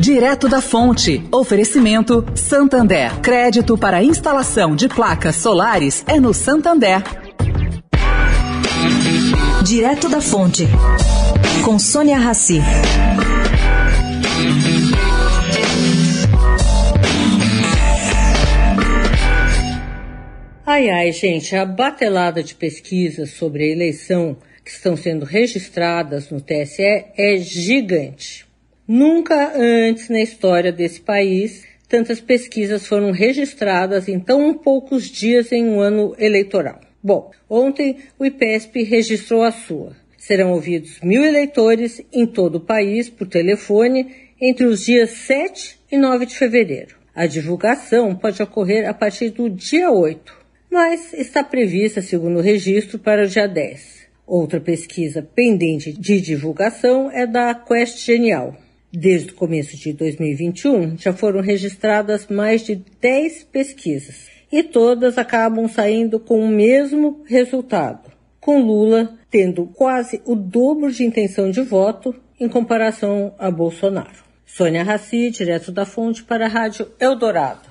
Direto da Fonte. Oferecimento Santander. Crédito para instalação de placas solares é no Santander. Direto da Fonte. Com Sônia Rassi. Ai, ai, gente, a batelada de pesquisas sobre a eleição que estão sendo registradas no TSE é gigante. Nunca antes na história desse país tantas pesquisas foram registradas em tão poucos dias em um ano eleitoral. Bom, ontem o IPESP registrou a sua. Serão ouvidos mil eleitores em todo o país por telefone entre os dias 7 e 9 de fevereiro. A divulgação pode ocorrer a partir do dia 8, mas está prevista, segundo o registro, para o dia 10. Outra pesquisa pendente de divulgação é da Quest Genial. Desde o começo de 2021, já foram registradas mais de 10 pesquisas e todas acabam saindo com o mesmo resultado, com Lula tendo quase o dobro de intenção de voto em comparação a Bolsonaro. Sônia Raci, direto da fonte para a Rádio Eldorado.